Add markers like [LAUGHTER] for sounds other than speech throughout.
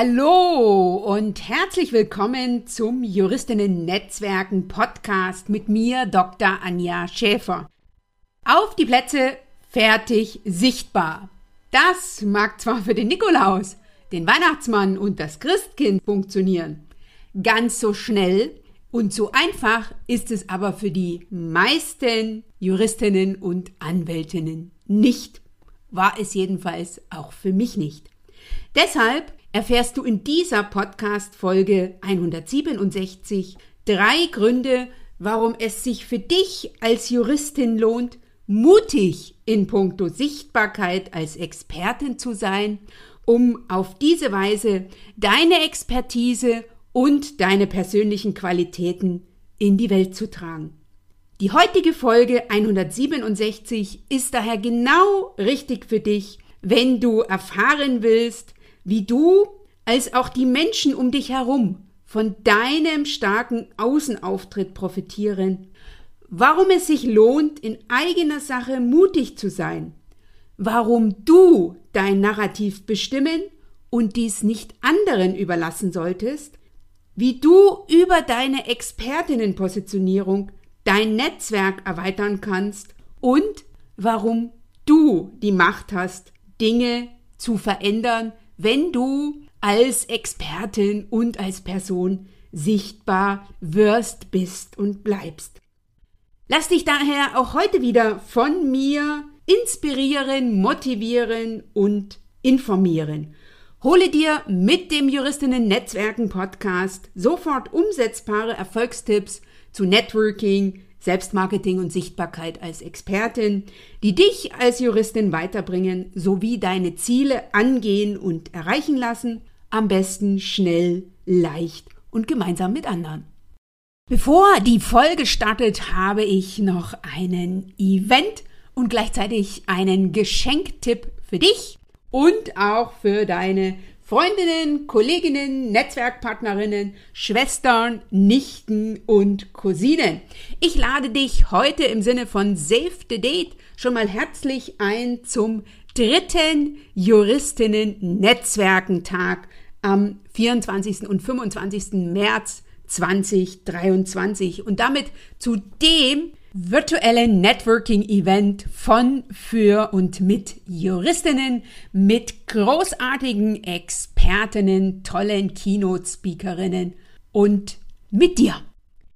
Hallo und herzlich willkommen zum Juristinnen Netzwerken Podcast mit mir, Dr. Anja Schäfer. Auf die Plätze, fertig, sichtbar. Das mag zwar für den Nikolaus, den Weihnachtsmann und das Christkind funktionieren. Ganz so schnell und so einfach ist es aber für die meisten Juristinnen und Anwältinnen nicht. War es jedenfalls auch für mich nicht. Deshalb erfährst du in dieser Podcast-Folge 167 drei Gründe, warum es sich für dich als Juristin lohnt, mutig in puncto Sichtbarkeit als Expertin zu sein, um auf diese Weise deine Expertise und deine persönlichen Qualitäten in die Welt zu tragen. Die heutige Folge 167 ist daher genau richtig für dich, wenn du erfahren willst, wie du als auch die Menschen um dich herum von deinem starken Außenauftritt profitieren, warum es sich lohnt, in eigener Sache mutig zu sein, warum du dein Narrativ bestimmen und dies nicht anderen überlassen solltest, wie du über deine Expertinnenpositionierung dein Netzwerk erweitern kannst. Und warum du die Macht hast, Dinge zu verändern, wenn du als Expertin und als Person sichtbar wirst, bist und bleibst. Lass dich daher auch heute wieder von mir inspirieren, motivieren und informieren. Hole dir mit dem Juristinnen Netzwerken Podcast sofort umsetzbare Erfolgstipps zu Networking, Selbstmarketing und Sichtbarkeit als Expertin, die dich als Juristin weiterbringen sowie deine Ziele angehen und erreichen lassen, am besten schnell, leicht und gemeinsam mit anderen. Bevor die Folge startet, habe ich noch einen Event und gleichzeitig einen Geschenktipp für dich und auch für deine Freundinnen, Kolleginnen, Netzwerkpartnerinnen, Schwestern, Nichten und Cousinen. Ich lade dich heute im Sinne von Save the Date schon mal herzlich ein zum dritten Juristinnen-Netzwerkentag am 24. und 25. März 2023 und damit zu dem virtuellen Networking-Event von, für und mit Juristinnen, mit großartigen Expertinnen, tollen Keynote-Speakerinnen und mit dir.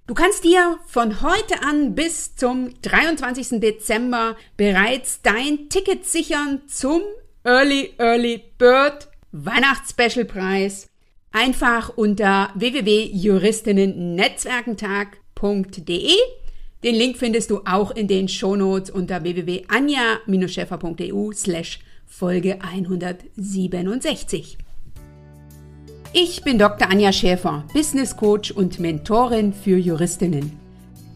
Du kannst dir von heute an bis zum 23. Dezember bereits dein Ticket sichern zum Early Early Bird Weihnachtsspecialpreis. Einfach unter www.juristinnennetzwerkentag.de den Link findest du auch in den Shownotes unter www.anja-scheffer.eu slash Folge 167. Ich bin Dr. Anja Schäfer, Business Coach und Mentorin für Juristinnen.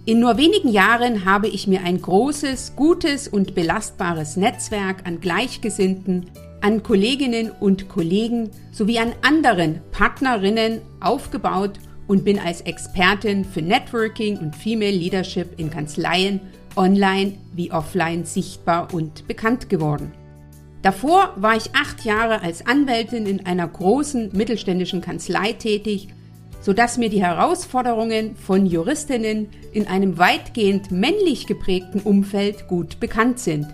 In nur wenigen Jahren habe ich mir ein großes, gutes und belastbares Netzwerk an Gleichgesinnten, an Kolleginnen und Kollegen sowie an anderen Partnerinnen aufgebaut und bin als Expertin für Networking und Female Leadership in Kanzleien online wie offline sichtbar und bekannt geworden. Davor war ich acht Jahre als Anwältin in einer großen mittelständischen Kanzlei tätig, sodass mir die Herausforderungen von Juristinnen in einem weitgehend männlich geprägten Umfeld gut bekannt sind.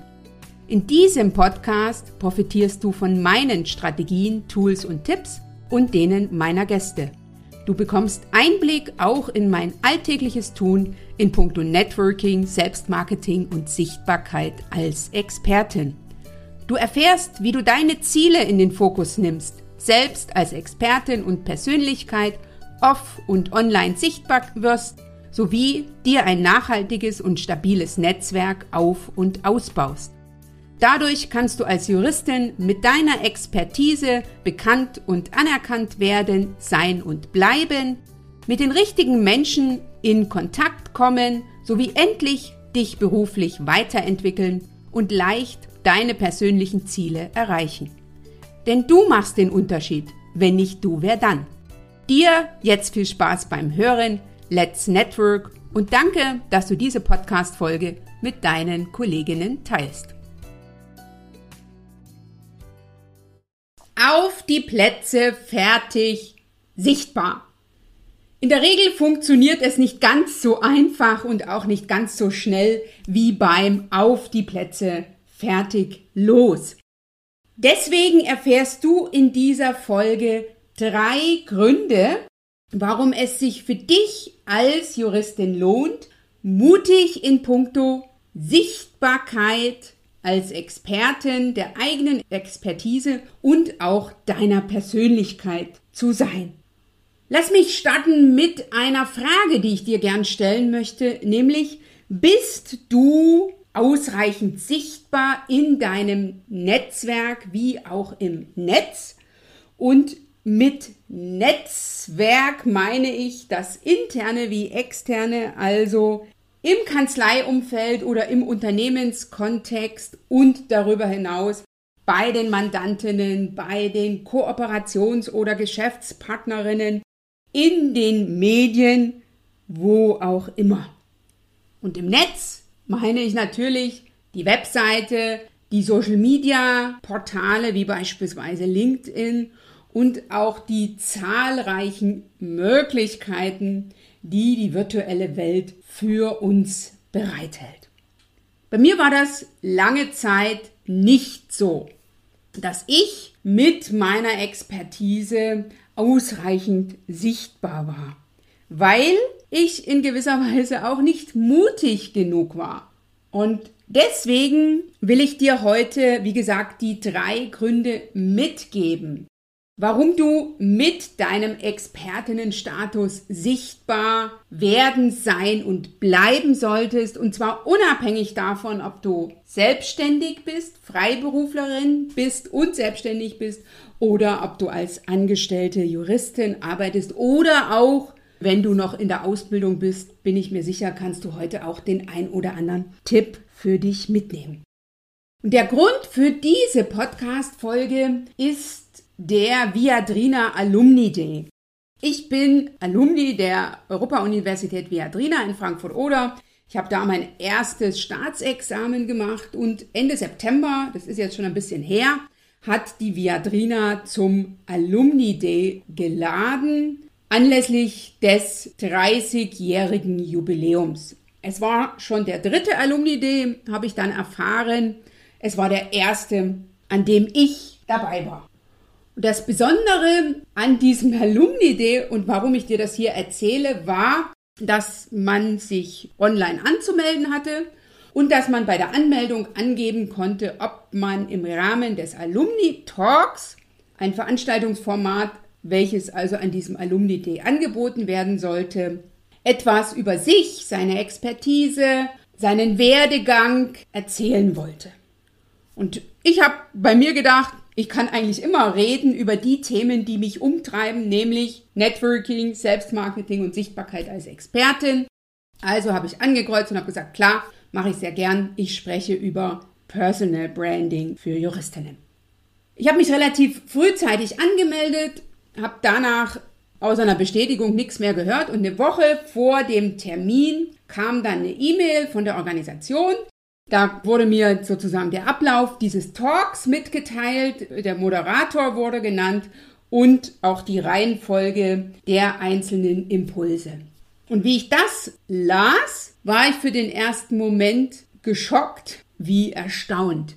In diesem Podcast profitierst du von meinen Strategien, Tools und Tipps und denen meiner Gäste. Du bekommst Einblick auch in mein alltägliches Tun in puncto Networking, Selbstmarketing und Sichtbarkeit als Expertin. Du erfährst, wie du deine Ziele in den Fokus nimmst, selbst als Expertin und Persönlichkeit off- und online sichtbar wirst, sowie dir ein nachhaltiges und stabiles Netzwerk auf- und ausbaust. Dadurch kannst du als Juristin mit deiner Expertise bekannt und anerkannt werden, sein und bleiben, mit den richtigen Menschen in Kontakt kommen sowie endlich dich beruflich weiterentwickeln und leicht deine persönlichen Ziele erreichen. Denn du machst den Unterschied. Wenn nicht du, wer dann? Dir jetzt viel Spaß beim Hören, Let's Network und danke, dass du diese Podcast-Folge mit deinen Kolleginnen teilst. Auf die Plätze, fertig, sichtbar. In der Regel funktioniert es nicht ganz so einfach und auch nicht ganz so schnell wie beim auf die Plätze, fertig, los. Deswegen erfährst du in dieser Folge drei Gründe, warum es sich für dich als Juristin lohnt, mutig in puncto Sichtbarkeit als Expertin der eigenen Expertise und auch deiner Persönlichkeit zu sein. Lass mich starten mit einer Frage, die ich dir gern stellen möchte, nämlich bist du ausreichend sichtbar in deinem Netzwerk wie auch im Netz und mit Netzwerk meine ich das interne wie externe, also im Kanzleiumfeld oder im Unternehmenskontext und darüber hinaus bei den Mandantinnen, bei den Kooperations- oder Geschäftspartnerinnen, in den Medien, wo auch immer. Und im Netz meine ich natürlich die Webseite, die Social-Media-Portale wie beispielsweise LinkedIn und auch die zahlreichen Möglichkeiten, die die virtuelle Welt für uns bereithält. Bei mir war das lange Zeit nicht so, dass ich mit meiner Expertise ausreichend sichtbar war, weil ich in gewisser Weise auch nicht mutig genug war. Und deswegen will ich dir heute, wie gesagt, die drei Gründe mitgeben, warum du mit deinem Expertinnenstatus sichtbar werden, sein und bleiben solltest. Und zwar unabhängig davon, ob du selbstständig bist, Freiberuflerin bist und selbstständig bist oder ob du als angestellte Juristin arbeitest oder auch wenn du noch in der Ausbildung bist, bin ich mir sicher, kannst du heute auch den ein oder anderen Tipp für dich mitnehmen. Und der Grund für diese Podcast-Folge ist der Viadrina Alumni Day. Ich bin Alumni der Europa-Universität Viadrina in Frankfurt-Oder. Ich habe da mein erstes Staatsexamen gemacht und Ende September, das ist jetzt schon ein bisschen her, hat die Viadrina zum Alumni Day geladen, anlässlich des 30-jährigen Jubiläums. Es war schon der dritte Alumni Day, habe ich dann erfahren. Es war der erste, an dem ich dabei war. Das Besondere an diesem Alumni Day und warum ich dir das hier erzähle, war, dass man sich online anzumelden hatte und dass man bei der Anmeldung angeben konnte, ob man im Rahmen des Alumni Talks, ein Veranstaltungsformat, welches also an diesem Alumni Day angeboten werden sollte, etwas über sich, seine Expertise, seinen Werdegang erzählen wollte. Und ich habe bei mir gedacht, ich kann eigentlich immer reden über die Themen, die mich umtreiben, nämlich Networking, Selbstmarketing und Sichtbarkeit als Expertin. Also habe ich angekreuzt und habe gesagt, klar, mache ich sehr gern. Ich spreche über Personal Branding für Juristinnen. Ich habe mich relativ frühzeitig angemeldet, habe danach außer einer Bestätigung nichts mehr gehört und eine Woche vor dem Termin kam dann eine E-Mail von der Organisation, da wurde mir sozusagen der Ablauf dieses Talks mitgeteilt, der Moderator wurde genannt und auch die Reihenfolge der einzelnen Impulse. Und wie ich das las, war ich für den ersten Moment geschockt wie erstaunt.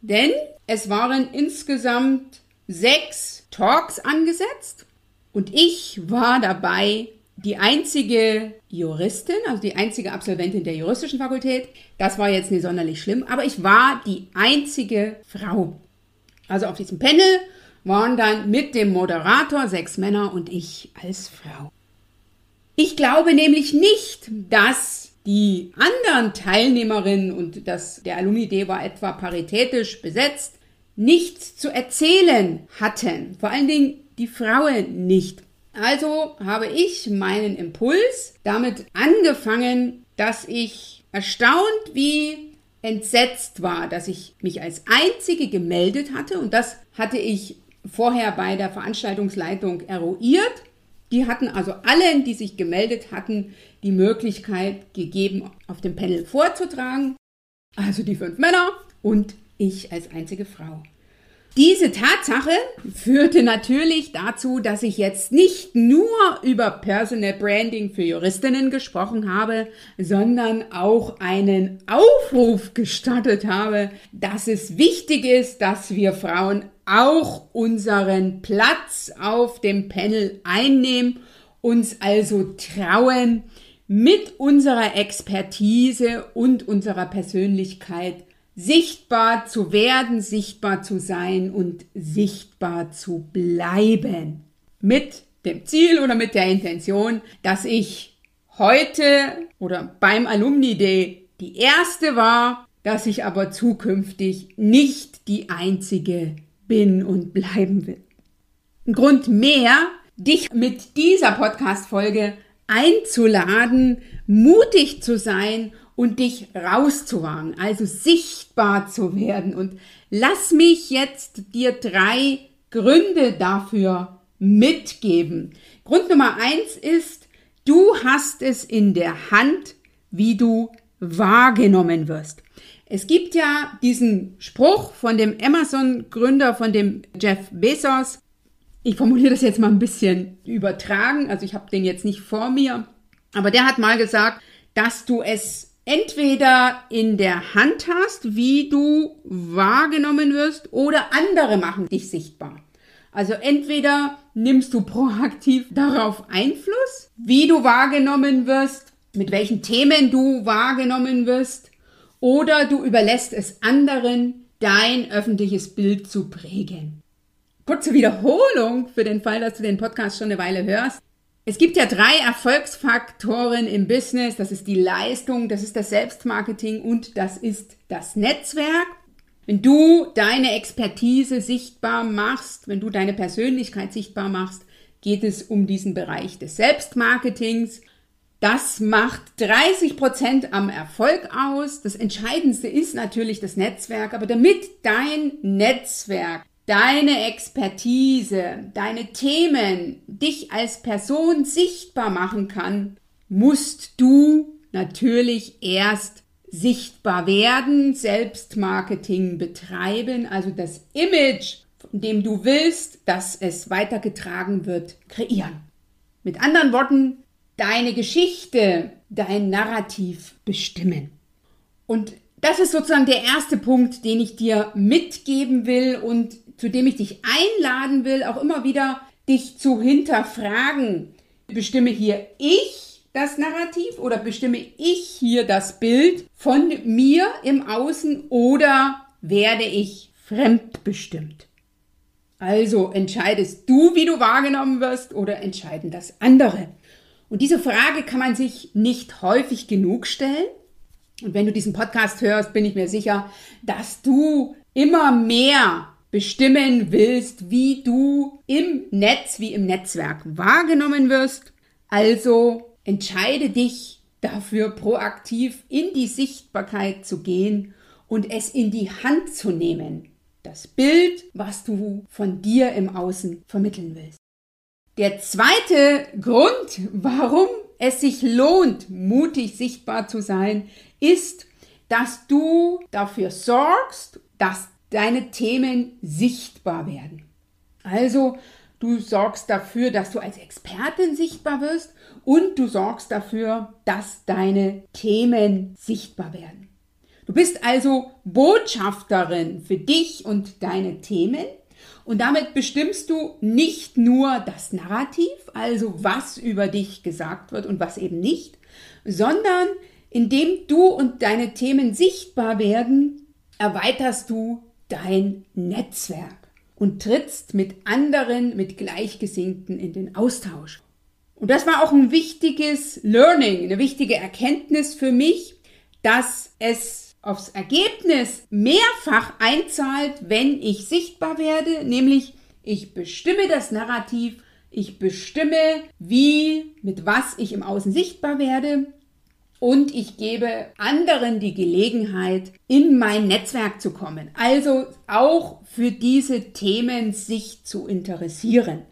Denn es waren insgesamt sechs Talks angesetzt und ich war dabei die einzige Juristin, also die einzige Absolventin der juristischen Fakultät. Das war jetzt nicht sonderlich schlimm, aber ich war die einzige Frau. Also auf diesem Panel waren dann mit dem Moderator sechs Männer und ich als Frau. Ich glaube nämlich nicht, dass die anderen Teilnehmerinnen und das, der Alumni-Day war etwa paritätisch besetzt, nichts zu erzählen hatten. Vor allen Dingen die Frauen nicht. Also habe ich meinen Impuls damit angefangen, dass ich erstaunt wie entsetzt war, dass ich mich als einzige gemeldet hatte und das hatte ich vorher bei der Veranstaltungsleitung eruiert. Die hatten also allen, die sich gemeldet hatten, die Möglichkeit gegeben, auf dem Panel vorzutragen. Also die fünf Männer und ich als einzige Frau. Diese Tatsache führte natürlich dazu, dass ich jetzt nicht nur über Personal Branding für Juristinnen gesprochen habe, sondern auch einen Aufruf gestartet habe, dass es wichtig ist, dass wir Frauen auch unseren Platz auf dem Panel einnehmen, uns also trauen, mit unserer Expertise und unserer Persönlichkeit sichtbar zu werden, sichtbar zu sein und sichtbar zu bleiben. Mit dem Ziel oder mit der Intention, dass ich heute oder beim Alumni Day die erste war, dass ich aber zukünftig nicht die einzige bin und bleiben will. Ein Grund mehr, dich mit dieser Podcast-Folge einzuladen, mutig zu sein und dich rauszuwagen, also sichtbar zu werden. Und lass mich jetzt dir drei Gründe dafür mitgeben. Grund Nummer eins ist, du hast es in der Hand, wie du wahrgenommen wirst. Es gibt ja diesen Spruch von dem Amazon-Gründer, von dem Jeff Bezos. Ich formuliere das jetzt mal ein bisschen übertragen, also ich habe den jetzt nicht vor mir, aber der hat mal gesagt, dass du es entweder in der Hand hast, wie du wahrgenommen wirst, oder andere machen dich sichtbar. Also entweder nimmst du proaktiv darauf Einfluss, wie du wahrgenommen wirst, mit welchen Themen du wahrgenommen wirst, oder du überlässt es anderen, dein öffentliches Bild zu prägen. Kurze Wiederholung für den Fall, dass du den Podcast schon eine Weile hörst. Es gibt ja drei Erfolgsfaktoren im Business. Das ist die Leistung, das ist das Selbstmarketing und das ist das Netzwerk. Wenn du deine Expertise sichtbar machst, wenn du deine Persönlichkeit sichtbar machst, geht es um diesen Bereich des Selbstmarketings. Das macht 30 Prozent am Erfolg aus. Das Entscheidendste ist natürlich das Netzwerk, aber damit dein Netzwerk deine Expertise, deine Themen dich als Person sichtbar machen kann, musst du natürlich erst sichtbar werden, Selbstmarketing betreiben, also das Image, von dem du willst, dass es weitergetragen wird, kreieren. Mit anderen Worten, deine Geschichte, dein Narrativ bestimmen. Und das ist sozusagen der erste Punkt, den ich dir mitgeben will und zu dem ich dich einladen will, auch immer wieder dich zu hinterfragen. Bestimme hier ich das Narrativ oder bestimme ich hier das Bild von mir im Außen oder werde ich fremdbestimmt? Also entscheidest du, wie du wahrgenommen wirst oder entscheiden das andere? Und diese Frage kann man sich nicht häufig genug stellen. Und wenn du diesen Podcast hörst, bin ich mir sicher, dass du immer mehr bestimmen willst, wie du im Netz, wie im Netzwerk wahrgenommen wirst. Also entscheide dich dafür proaktiv in die Sichtbarkeit zu gehen und es in die Hand zu nehmen. Das Bild, was du von dir im Außen vermitteln willst. Der zweite Grund, warum es sich lohnt, mutig sichtbar zu sein, ist, dass du dafür sorgst, dass deine Themen sichtbar werden. Also du sorgst dafür, dass du als Expertin sichtbar wirst und du sorgst dafür, dass deine Themen sichtbar werden. Du bist also Botschafterin für dich und deine Themen und damit bestimmst du nicht nur das Narrativ, also was über dich gesagt wird und was eben nicht, sondern indem du und deine Themen sichtbar werden, erweiterst du dein Netzwerk und trittst mit anderen, mit Gleichgesinnten in den Austausch. Und das war auch ein wichtiges Learning, eine wichtige Erkenntnis für mich, dass es aufs Ergebnis mehrfach einzahlt, wenn ich sichtbar werde, nämlich ich bestimme das Narrativ, ich bestimme, wie, mit was ich im Außen sichtbar werde und ich gebe anderen die Gelegenheit, in mein Netzwerk zu kommen. Also auch für diese Themen sich zu interessieren.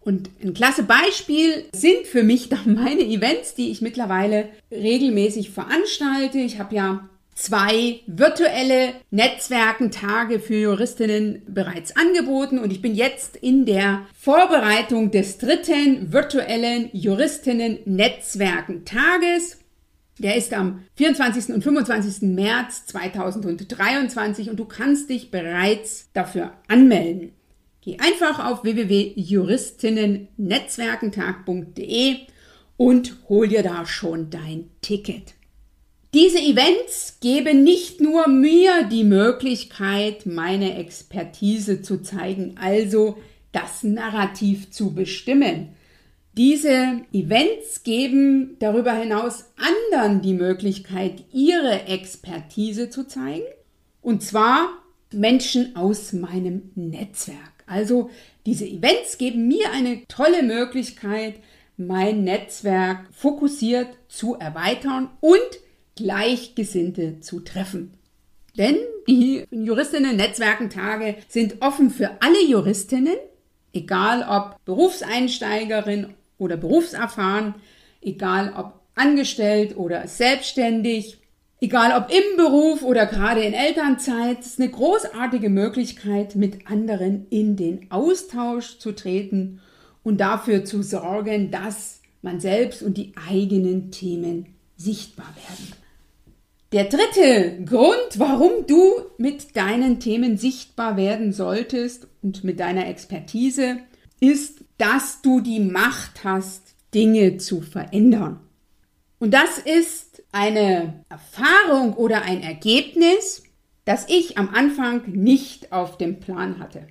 Und ein klasse Beispiel sind für mich dann meine Events, die ich mittlerweile regelmäßig veranstalte. Ich habe ja zwei virtuelle Netzwerkentage für Juristinnen bereits angeboten und ich bin jetzt in der Vorbereitung des dritten virtuellen Juristinnen Netzwerkentages. Der ist am 24. und 25. März 2023 und du kannst dich bereits dafür anmelden. Geh einfach auf www.juristinnennetzwerkentag.de und hol dir da schon dein Ticket. Diese Events geben nicht nur mir die Möglichkeit, meine Expertise zu zeigen, also das Narrativ zu bestimmen. Diese Events geben darüber hinaus anderen die Möglichkeit, ihre Expertise zu zeigen, und zwar Menschen aus meinem Netzwerk. Also diese Events geben mir eine tolle Möglichkeit, mein Netzwerk fokussiert zu erweitern und Gleichgesinnte zu treffen. Denn die Juristinnen-Netzwerkentage sind offen für alle Juristinnen, egal ob Berufseinsteigerin oder berufserfahren, egal ob angestellt oder selbstständig, egal ob im Beruf oder gerade in Elternzeit. Ist eine großartige Möglichkeit, mit anderen in den Austausch zu treten und dafür zu sorgen, dass man selbst und die eigenen Themen sichtbar werden. Der dritte Grund, warum du mit deinen Themen sichtbar werden solltest und mit deiner Expertise, ist, dass du die Macht hast, Dinge zu verändern. Und das ist eine Erfahrung oder ein Ergebnis, das ich am Anfang nicht auf dem Plan hatte.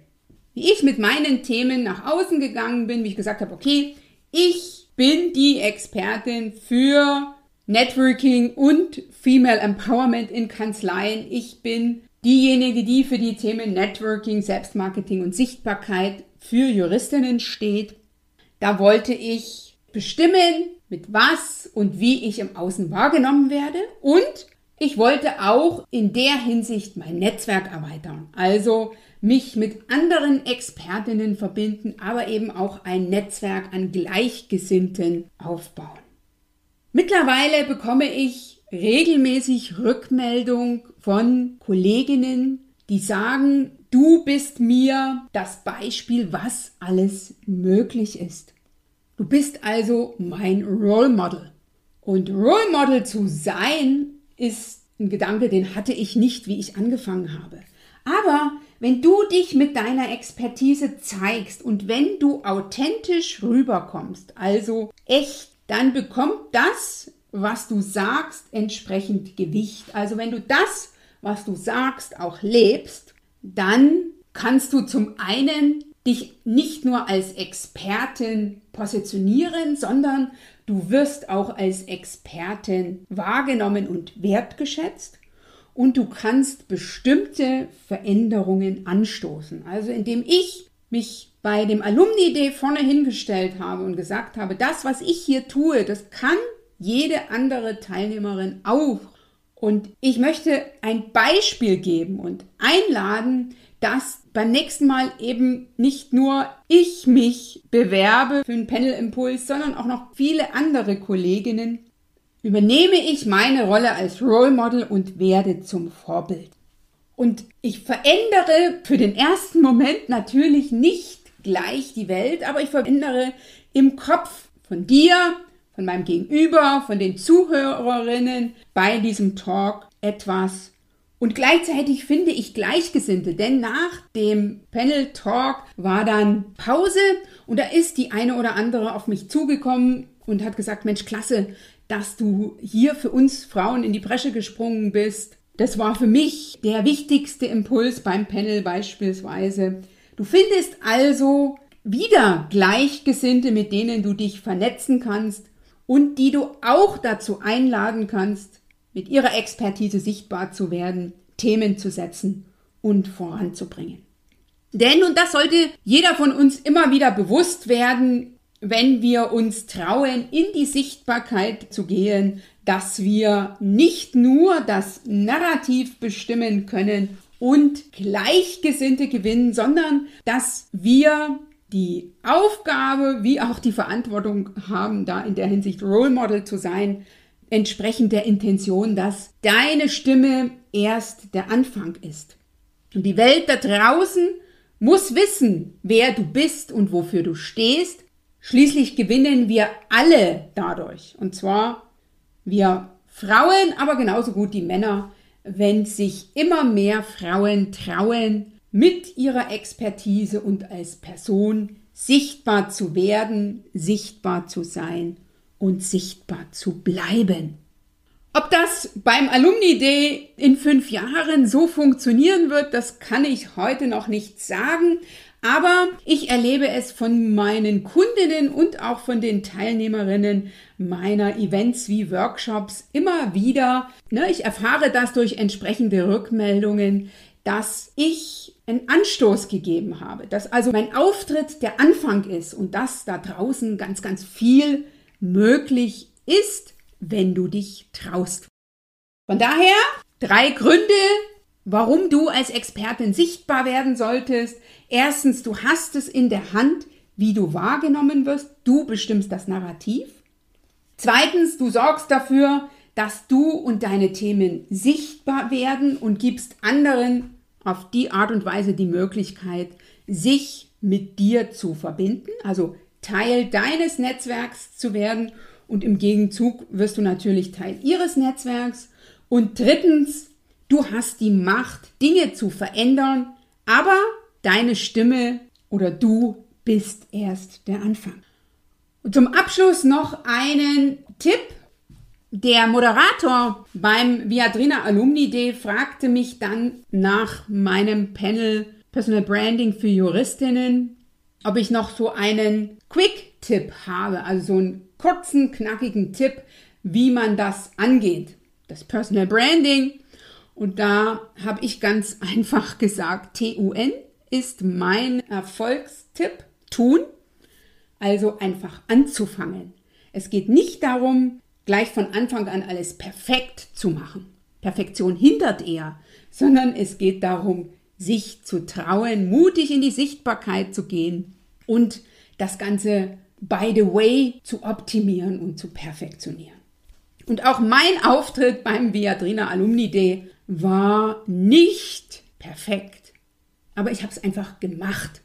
Wie ich mit meinen Themen nach außen gegangen bin, wie ich gesagt habe, okay, ich bin die Expertin für Networking und Female Empowerment in Kanzleien. Ich bin diejenige, die für die Themen Networking, Selbstmarketing und Sichtbarkeit für Juristinnen steht. Da wollte ich bestimmen, mit was und wie ich im Außen wahrgenommen werde und ich wollte auch in der Hinsicht mein Netzwerk erweitern. Also mich mit anderen Expertinnen verbinden, aber eben auch ein Netzwerk an Gleichgesinnten aufbauen. Mittlerweile bekomme ich regelmäßig Rückmeldung von Kolleginnen, die sagen, du bist mir das Beispiel, was alles möglich ist. Du bist also mein Role Model. Und Role Model zu sein ist ein Gedanke, den hatte ich nicht, wie ich angefangen habe. Aber wenn du dich mit deiner Expertise zeigst und wenn du authentisch rüberkommst, also echt dann bekommt das, was du sagst, entsprechend Gewicht. Also wenn du das, was du sagst, auch lebst, dann kannst du zum einen dich nicht nur als Expertin positionieren, sondern du wirst auch als Expertin wahrgenommen und wertgeschätzt und du kannst bestimmte Veränderungen anstoßen. Also indem ich mich bei dem Alumni-Day vorne hingestellt habe und gesagt habe, das, was ich hier tue, das kann jede andere Teilnehmerin auch. Und ich möchte ein Beispiel geben und einladen, dass beim nächsten Mal eben nicht nur ich mich bewerbe für einen Panel-Impuls, sondern auch noch viele andere Kolleginnen, übernehme ich meine Rolle als Role Model und werde zum Vorbild. Und ich verändere für den ersten Moment natürlich nicht gleich die Welt, aber ich verändere im Kopf von dir, von meinem Gegenüber, von den Zuhörerinnen bei diesem Talk etwas. Und gleichzeitig finde ich Gleichgesinnte, denn nach dem Panel Talk war dann Pause und da ist die eine oder andere auf mich zugekommen und hat gesagt, Mensch, klasse, dass du hier für uns Frauen in die Bresche gesprungen bist. Das war für mich der wichtigste Impuls beim Panel beispielsweise. Du findest also wieder Gleichgesinnte, mit denen du dich vernetzen kannst und die du auch dazu einladen kannst, mit ihrer Expertise sichtbar zu werden, Themen zu setzen und voranzubringen. Denn, und das sollte jeder von uns immer wieder bewusst werden, wenn wir uns trauen, in die Sichtbarkeit zu gehen, dass wir nicht nur das Narrativ bestimmen können und Gleichgesinnte gewinnen, sondern dass wir die Aufgabe wie auch die Verantwortung haben, da in der Hinsicht Role Model zu sein, entsprechend der Intention, dass deine Stimme erst der Anfang ist. Und die Welt da draußen muss wissen, wer du bist und wofür du stehst. Schließlich gewinnen wir alle dadurch. Und zwar wir Frauen, aber genauso gut die Männer, wenn sich immer mehr Frauen trauen, mit ihrer Expertise und als Person sichtbar zu werden, sichtbar zu sein und sichtbar zu bleiben. Ob das beim Alumni Day in fünf Jahren so funktionieren wird, das kann ich heute noch nicht sagen. Aber ich erlebe es von meinen Kundinnen und auch von den Teilnehmerinnen meiner Events wie Workshops immer wieder. Ne, ich erfahre das durch entsprechende Rückmeldungen, dass ich einen Anstoß gegeben habe, dass also mein Auftritt der Anfang ist und dass da draußen ganz, ganz viel möglich ist, wenn du dich traust. Von daher drei Gründe, warum du als Expertin sichtbar werden solltest. Erstens, du hast es in der Hand, wie du wahrgenommen wirst. Du bestimmst das Narrativ. Zweitens, du sorgst dafür, dass du und deine Themen sichtbar werden und gibst anderen auf die Art und Weise die Möglichkeit, sich mit dir zu verbinden, also Teil deines Netzwerks zu werden und im Gegenzug wirst du natürlich Teil ihres Netzwerks. Und drittens, du hast die Macht, Dinge zu verändern, aber deine Stimme oder du bist erst der Anfang. Und zum Abschluss noch einen Tipp. Der Moderator beim Viadrina Alumni Day fragte mich dann nach meinem Panel Personal Branding für Juristinnen, ob ich noch so einen Quick-Tipp habe, also so einen kurzen, knackigen Tipp, wie man das angeht. Das Personal Branding. Und da habe ich ganz [LAUGHS] einfach gesagt, TUN ist mein Erfolgstipp. Tun. Also einfach anzufangen. Es geht nicht darum, gleich von Anfang an alles perfekt zu machen. Perfektion hindert eher, sondern es geht darum, sich zu trauen, mutig in die Sichtbarkeit zu gehen und das Ganze by the way zu optimieren und zu perfektionieren. Und auch mein Auftritt beim Viadrina Alumni Day war nicht perfekt, aber ich habe es einfach gemacht.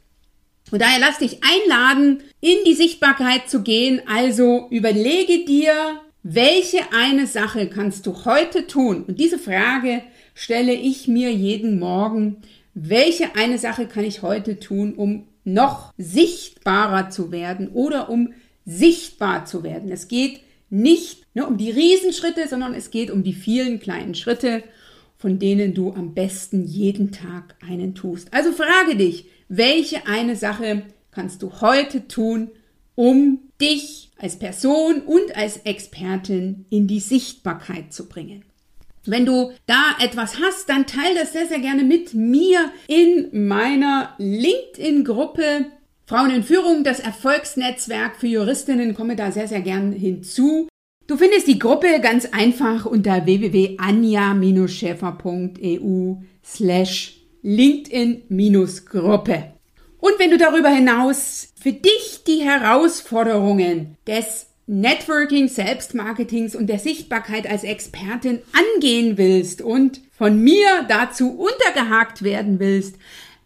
Und daher lass dich einladen, in die Sichtbarkeit zu gehen. Also überlege dir, welche eine Sache kannst du heute tun? Und diese Frage stelle ich mir jeden Morgen. Welche eine Sache kann ich heute tun, um noch sichtbarer zu werden oder um sichtbar zu werden. Es geht nicht ne, um die Riesenschritte, sondern es geht um die vielen kleinen Schritte, von denen du am besten jeden Tag einen tust. Also frage dich, welche eine Sache kannst du heute tun, um dich als Person und als Expertin in die Sichtbarkeit zu bringen. Wenn du da etwas hast, dann teile das sehr, sehr gerne mit mir in meiner LinkedIn-Gruppe Frauen in Führung, das Erfolgsnetzwerk für Juristinnen. Komme da sehr, sehr gern hinzu. Du findest die Gruppe ganz einfach unter www.anja-schäfer.eu slash LinkedIn-Gruppe. Und wenn du darüber hinaus für dich die Herausforderungen des Networking, Selbstmarketings und der Sichtbarkeit als Expertin angehen willst und von mir dazu untergehakt werden willst,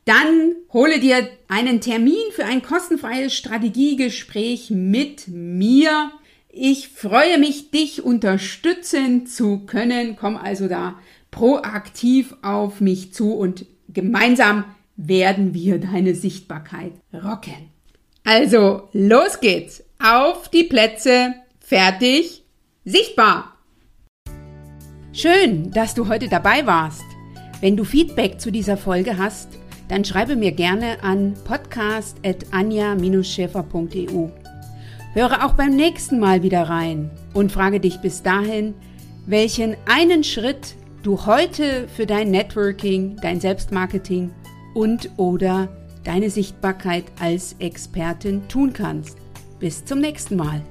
dann hole dir einen Termin für ein kostenfreies Strategiegespräch mit mir. Ich freue mich, dich unterstützen zu können. Komm also da proaktiv auf mich zu und gemeinsam werden wir deine Sichtbarkeit rocken. Also, los geht's! Auf die Plätze, fertig, sichtbar! Schön, dass du heute dabei warst. Wenn du Feedback zu dieser Folge hast, dann schreibe mir gerne an podcast.anja-schäfer.eu. Höre auch beim nächsten Mal wieder rein und frage dich bis dahin, welchen einen Schritt du heute für dein Networking, dein Selbstmarketing und oder deine Sichtbarkeit als Expertin tun kannst. Bis zum nächsten Mal.